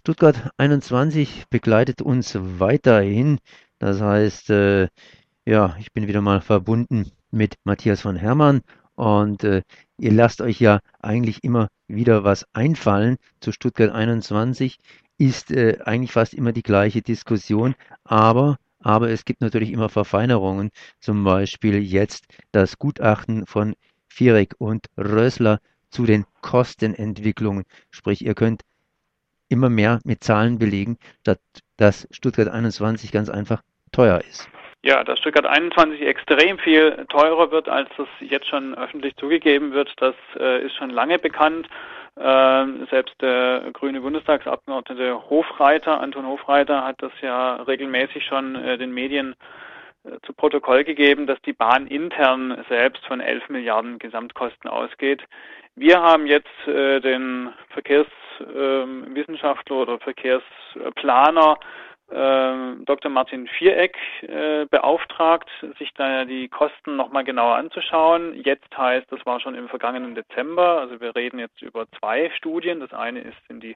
Stuttgart 21 begleitet uns weiterhin. Das heißt, äh, ja, ich bin wieder mal verbunden mit Matthias von Hermann und äh, ihr lasst euch ja eigentlich immer wieder was einfallen zu Stuttgart 21. Ist äh, eigentlich fast immer die gleiche Diskussion, aber aber es gibt natürlich immer Verfeinerungen, zum Beispiel jetzt das Gutachten von Viereck und Rössler zu den Kostenentwicklungen. Sprich, ihr könnt immer mehr mit Zahlen belegen, dass Stuttgart 21 ganz einfach teuer ist. Ja, dass Stuttgart 21 extrem viel teurer wird, als das jetzt schon öffentlich zugegeben wird, das äh, ist schon lange bekannt. Äh, selbst der grüne Bundestagsabgeordnete Hofreiter, Anton Hofreiter, hat das ja regelmäßig schon äh, den Medien äh, zu Protokoll gegeben, dass die Bahn intern selbst von 11 Milliarden Gesamtkosten ausgeht. Wir haben jetzt äh, den Verkehrswissenschaftler äh, oder Verkehrsplaner äh, Dr. Martin Viereck äh, beauftragt, sich da die Kosten nochmal genauer anzuschauen. Jetzt heißt, das war schon im vergangenen Dezember, also wir reden jetzt über zwei Studien. Das eine ist, sind die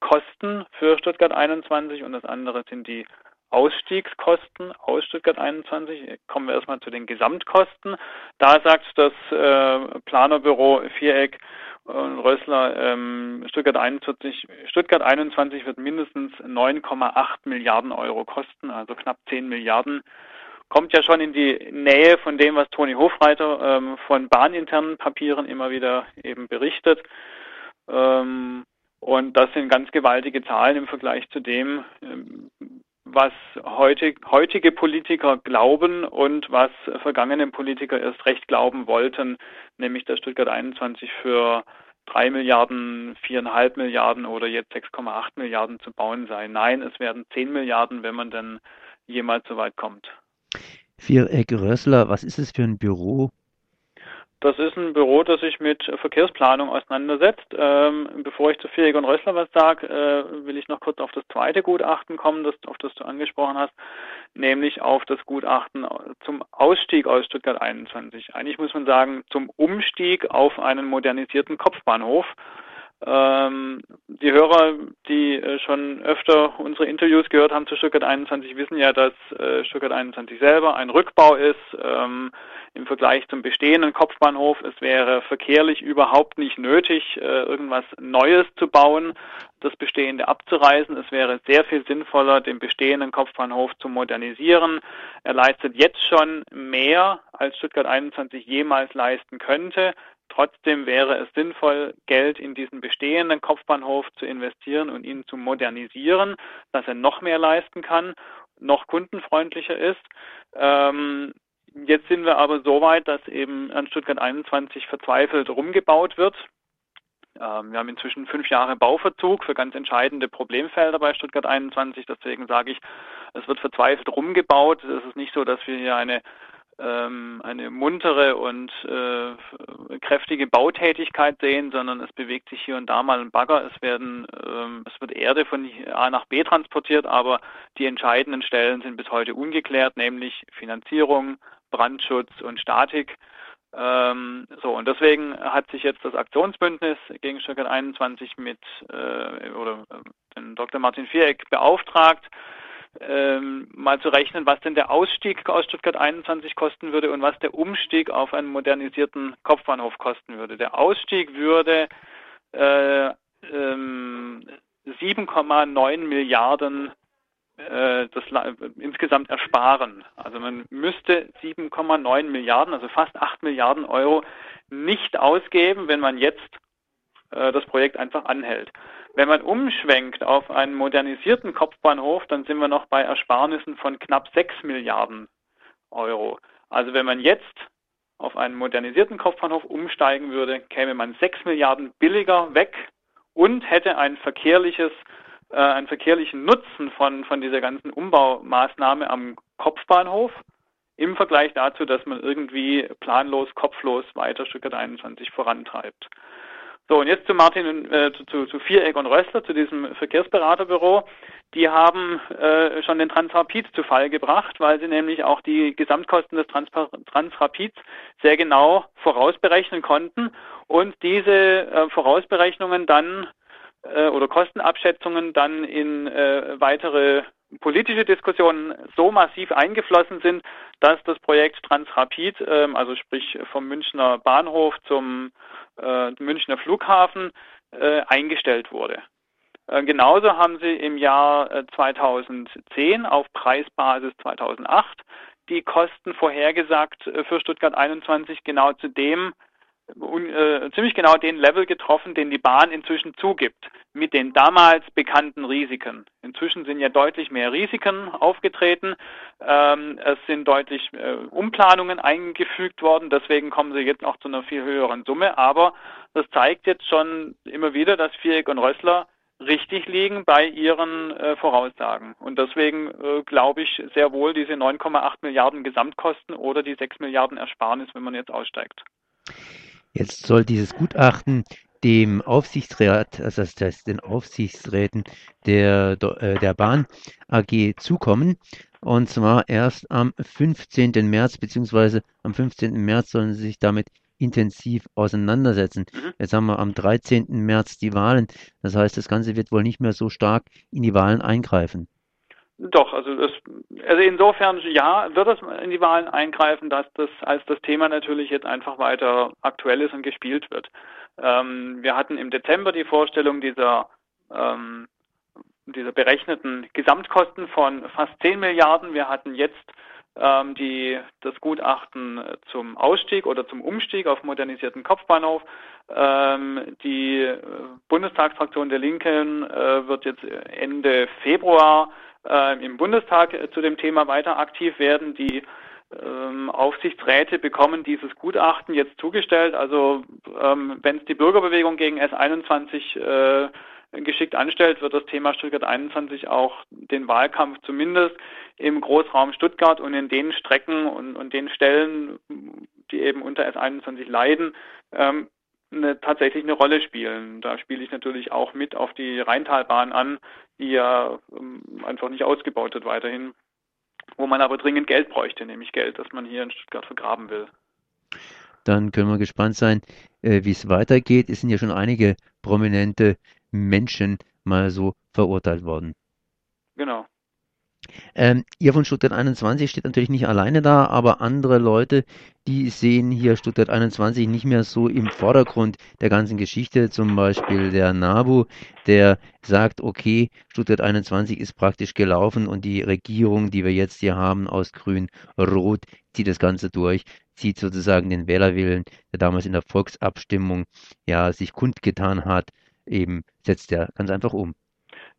Kosten für Stuttgart 21 und das andere sind die Ausstiegskosten aus Stuttgart 21. Kommen wir erstmal zu den Gesamtkosten. Da sagt das äh, Planerbüro Viereck und Rössler, ähm, Stuttgart 21, Stuttgart 21 wird mindestens 9,8 Milliarden Euro kosten, also knapp 10 Milliarden. Kommt ja schon in die Nähe von dem, was Toni Hofreiter ähm, von bahninternen Papieren immer wieder eben berichtet. Ähm, und das sind ganz gewaltige Zahlen im Vergleich zu dem, ähm, was heute, heutige Politiker glauben und was vergangene Politiker erst recht glauben wollten, nämlich dass Stuttgart 21 für drei Milliarden, viereinhalb Milliarden oder jetzt 6,8 Milliarden zu bauen sei. Nein, es werden zehn Milliarden, wenn man dann jemals so weit kommt. Viereck Rössler, was ist es für ein Büro? Das ist ein Büro, das sich mit Verkehrsplanung auseinandersetzt. Ähm, bevor ich zu Viereck und Rössler was sage, äh, will ich noch kurz auf das zweite Gutachten kommen, das, auf das du angesprochen hast, nämlich auf das Gutachten zum Ausstieg aus Stuttgart 21. Eigentlich muss man sagen, zum Umstieg auf einen modernisierten Kopfbahnhof. Ähm, die Hörer, die äh, schon öfter unsere Interviews gehört haben zu Stuttgart 21, wissen ja, dass äh, Stuttgart 21 selber ein Rückbau ist ähm, im Vergleich zum bestehenden Kopfbahnhof. Es wäre verkehrlich überhaupt nicht nötig, äh, irgendwas Neues zu bauen, das Bestehende abzureißen. Es wäre sehr viel sinnvoller, den bestehenden Kopfbahnhof zu modernisieren. Er leistet jetzt schon mehr, als Stuttgart 21 jemals leisten könnte. Trotzdem wäre es sinnvoll, Geld in diesen bestehenden Kopfbahnhof zu investieren und ihn zu modernisieren, dass er noch mehr leisten kann, noch kundenfreundlicher ist. Ähm, jetzt sind wir aber so weit, dass eben an Stuttgart 21 verzweifelt rumgebaut wird. Ähm, wir haben inzwischen fünf Jahre Bauverzug für ganz entscheidende Problemfelder bei Stuttgart 21. Deswegen sage ich, es wird verzweifelt rumgebaut. Es ist nicht so, dass wir hier eine eine muntere und äh, kräftige Bautätigkeit sehen, sondern es bewegt sich hier und da mal ein Bagger. Es werden, ähm, es wird Erde von A nach B transportiert, aber die entscheidenden Stellen sind bis heute ungeklärt, nämlich Finanzierung, Brandschutz und Statik. Ähm, so und deswegen hat sich jetzt das Aktionsbündnis gegen Stuttgart 21 mit äh, oder äh, den Dr. Martin Viereck beauftragt, ähm, mal zu rechnen, was denn der Ausstieg aus Stuttgart 21 kosten würde und was der Umstieg auf einen modernisierten Kopfbahnhof kosten würde. Der Ausstieg würde äh, ähm, 7,9 Milliarden äh, das insgesamt ersparen. Also man müsste 7,9 Milliarden, also fast 8 Milliarden Euro nicht ausgeben, wenn man jetzt äh, das Projekt einfach anhält. Wenn man umschwenkt auf einen modernisierten Kopfbahnhof, dann sind wir noch bei Ersparnissen von knapp 6 Milliarden Euro. Also wenn man jetzt auf einen modernisierten Kopfbahnhof umsteigen würde, käme man 6 Milliarden billiger weg und hätte ein verkehrliches, äh, einen verkehrlichen Nutzen von, von dieser ganzen Umbaumaßnahme am Kopfbahnhof im Vergleich dazu, dass man irgendwie planlos, kopflos weiter Stuttgart 21 vorantreibt. So, und jetzt zu Martin, äh, zu, zu, zu Viereck und Rössler, zu diesem Verkehrsberaterbüro. Die haben äh, schon den Transrapid zu Fall gebracht, weil sie nämlich auch die Gesamtkosten des Trans Transrapids sehr genau vorausberechnen konnten und diese äh, Vorausberechnungen dann äh, oder Kostenabschätzungen dann in äh, weitere politische Diskussionen so massiv eingeflossen sind, dass das Projekt Transrapid, äh, also sprich vom Münchner Bahnhof zum äh, Münchner Flughafen, äh, eingestellt wurde. Äh, genauso haben sie im Jahr 2010 auf Preisbasis 2008 die Kosten vorhergesagt für Stuttgart 21 genau zu dem äh, ziemlich genau den Level getroffen, den die Bahn inzwischen zugibt, mit den damals bekannten Risiken. Inzwischen sind ja deutlich mehr Risiken aufgetreten. Ähm, es sind deutlich äh, Umplanungen eingefügt worden, deswegen kommen sie jetzt auch zu einer viel höheren Summe. Aber das zeigt jetzt schon immer wieder, dass Viereck und Rössler richtig liegen bei ihren äh, Voraussagen. Und deswegen äh, glaube ich sehr wohl diese 9,8 Milliarden Gesamtkosten oder die 6 Milliarden Ersparnis, wenn man jetzt aussteigt. Jetzt soll dieses Gutachten dem Aufsichtsrat, also das heißt den Aufsichtsräten der, äh, der Bahn AG zukommen. Und zwar erst am 15. März, beziehungsweise am 15. März sollen sie sich damit intensiv auseinandersetzen. Mhm. Jetzt haben wir am 13. März die Wahlen. Das heißt, das Ganze wird wohl nicht mehr so stark in die Wahlen eingreifen. Doch, also das, also insofern ja, wird es in die Wahlen eingreifen, dass das als das Thema natürlich jetzt einfach weiter aktuell ist und gespielt wird. Ähm, wir hatten im Dezember die Vorstellung dieser ähm, dieser berechneten Gesamtkosten von fast 10 Milliarden. Wir hatten jetzt ähm, die, das Gutachten zum Ausstieg oder zum Umstieg auf modernisierten Kopfbahnhof. Ähm, die äh, Bundestagsfraktion der Linken äh, wird jetzt Ende Februar äh, im Bundestag äh, zu dem Thema weiter aktiv werden. Die ähm, Aufsichtsräte bekommen dieses Gutachten jetzt zugestellt. Also ähm, wenn es die Bürgerbewegung gegen S21 äh, geschickt anstellt, wird das Thema Stuttgart 21 auch den Wahlkampf zumindest im Großraum Stuttgart und in den Strecken und, und den Stellen, die eben unter S21 leiden, ähm, eine, tatsächlich eine Rolle spielen. Da spiele ich natürlich auch mit auf die Rheintalbahn an, die ja ähm, einfach nicht ausgebaut wird weiterhin, wo man aber dringend Geld bräuchte, nämlich Geld, das man hier in Stuttgart vergraben will. Dann können wir gespannt sein, äh, wie es weitergeht. Es sind ja schon einige prominente Menschen mal so verurteilt worden. Genau. Ähm, ihr von Stuttgart 21 steht natürlich nicht alleine da, aber andere Leute, die sehen hier Stuttgart 21 nicht mehr so im Vordergrund der ganzen Geschichte. Zum Beispiel der NABU, der sagt, okay, Stuttgart 21 ist praktisch gelaufen und die Regierung, die wir jetzt hier haben aus Grün, Rot, zieht das Ganze durch, zieht sozusagen den Wählerwillen, der damals in der Volksabstimmung ja sich kundgetan hat, eben setzt er ganz einfach um.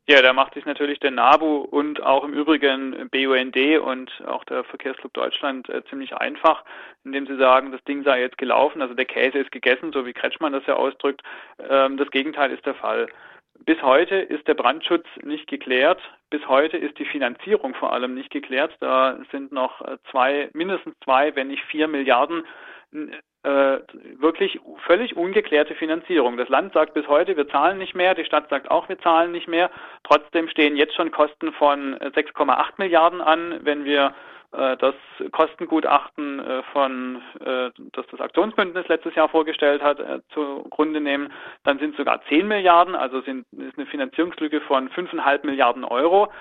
Ja, da macht sich natürlich der NABU und auch im Übrigen BUND und auch der Verkehrsclub Deutschland äh, ziemlich einfach, indem sie sagen, das Ding sei jetzt gelaufen, also der Käse ist gegessen, so wie Kretschmann das ja ausdrückt. Ähm, das Gegenteil ist der Fall. Bis heute ist der Brandschutz nicht geklärt. Bis heute ist die Finanzierung vor allem nicht geklärt. Da sind noch äh, zwei, mindestens zwei, wenn nicht vier Milliarden äh, wirklich völlig ungeklärte Finanzierung. Das Land sagt bis heute, wir zahlen nicht mehr, die Stadt sagt auch, wir zahlen nicht mehr. Trotzdem stehen jetzt schon Kosten von 6,8 Milliarden an, wenn wir äh, das Kostengutachten äh, von, äh, das das Aktionsbündnis letztes Jahr vorgestellt hat, äh, zugrunde nehmen, dann sind sogar 10 Milliarden, also sind, ist eine Finanzierungslücke von 5,5 Milliarden Euro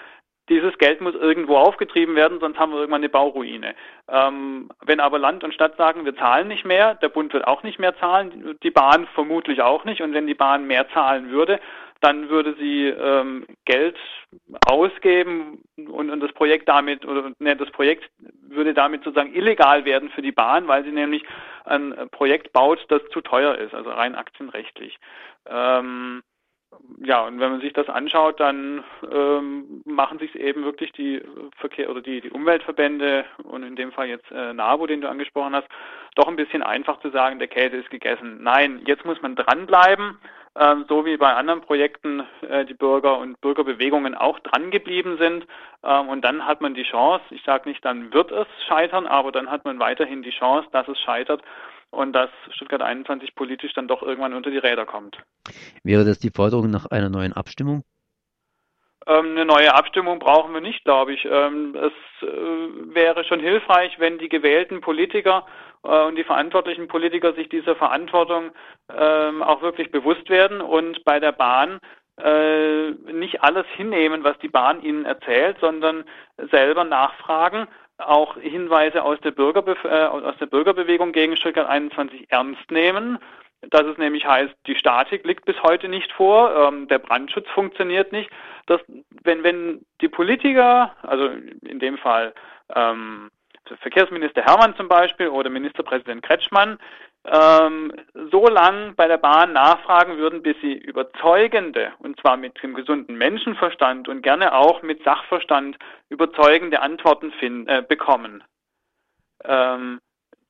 dieses Geld muss irgendwo aufgetrieben werden, sonst haben wir irgendwann eine Bauruine. Ähm, wenn aber Land und Stadt sagen, wir zahlen nicht mehr, der Bund wird auch nicht mehr zahlen, die Bahn vermutlich auch nicht. Und wenn die Bahn mehr zahlen würde, dann würde sie ähm, Geld ausgeben und, und das Projekt damit oder ne, das Projekt würde damit sozusagen illegal werden für die Bahn, weil sie nämlich ein Projekt baut, das zu teuer ist, also rein aktienrechtlich. Ähm, ja, und wenn man sich das anschaut, dann ähm, machen sich eben wirklich die Verkehr oder die, die Umweltverbände und in dem Fall jetzt äh, NABU, den du angesprochen hast, doch ein bisschen einfach zu sagen, der Käse ist gegessen. Nein, jetzt muss man dranbleiben, äh, so wie bei anderen Projekten äh, die Bürger und Bürgerbewegungen auch dran geblieben sind. Ähm, und dann hat man die Chance, ich sage nicht, dann wird es scheitern, aber dann hat man weiterhin die Chance, dass es scheitert und dass Stuttgart 21 politisch dann doch irgendwann unter die Räder kommt. Wäre das die Forderung nach einer neuen Abstimmung? Ähm, eine neue Abstimmung brauchen wir nicht, glaube ich. Ähm, es äh, wäre schon hilfreich, wenn die gewählten Politiker äh, und die verantwortlichen Politiker sich dieser Verantwortung ähm, auch wirklich bewusst werden und bei der Bahn äh, nicht alles hinnehmen, was die Bahn ihnen erzählt, sondern selber nachfragen, auch Hinweise aus der, Bürgerbe äh, aus der Bürgerbewegung gegen Stuttgart 21 ernst nehmen dass es nämlich heißt, die Statik liegt bis heute nicht vor, ähm, der Brandschutz funktioniert nicht. Dass, wenn, wenn die Politiker, also in dem Fall ähm, Verkehrsminister Hermann zum Beispiel oder Ministerpräsident Kretschmann, ähm, so lang bei der Bahn nachfragen würden, bis sie überzeugende, und zwar mit dem gesunden Menschenverstand und gerne auch mit Sachverstand überzeugende Antworten finden, äh, bekommen. Ähm,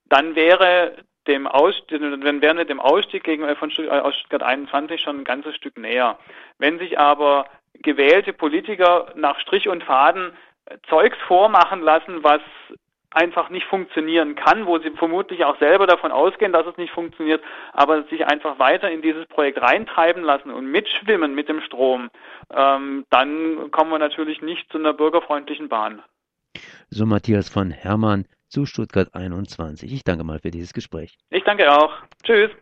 dann wäre dem Ausstieg, dann wäre dem Ausstieg gegen, von äh, aus Stuttgart 21 schon ein ganzes Stück näher. Wenn sich aber gewählte Politiker nach Strich und Faden Zeugs vormachen lassen, was einfach nicht funktionieren kann, wo sie vermutlich auch selber davon ausgehen, dass es nicht funktioniert, aber sich einfach weiter in dieses Projekt reintreiben lassen und mitschwimmen mit dem Strom, ähm, dann kommen wir natürlich nicht zu einer bürgerfreundlichen Bahn. So Matthias von Hermann zu Stuttgart 21. Ich danke mal für dieses Gespräch. Ich danke auch. Tschüss.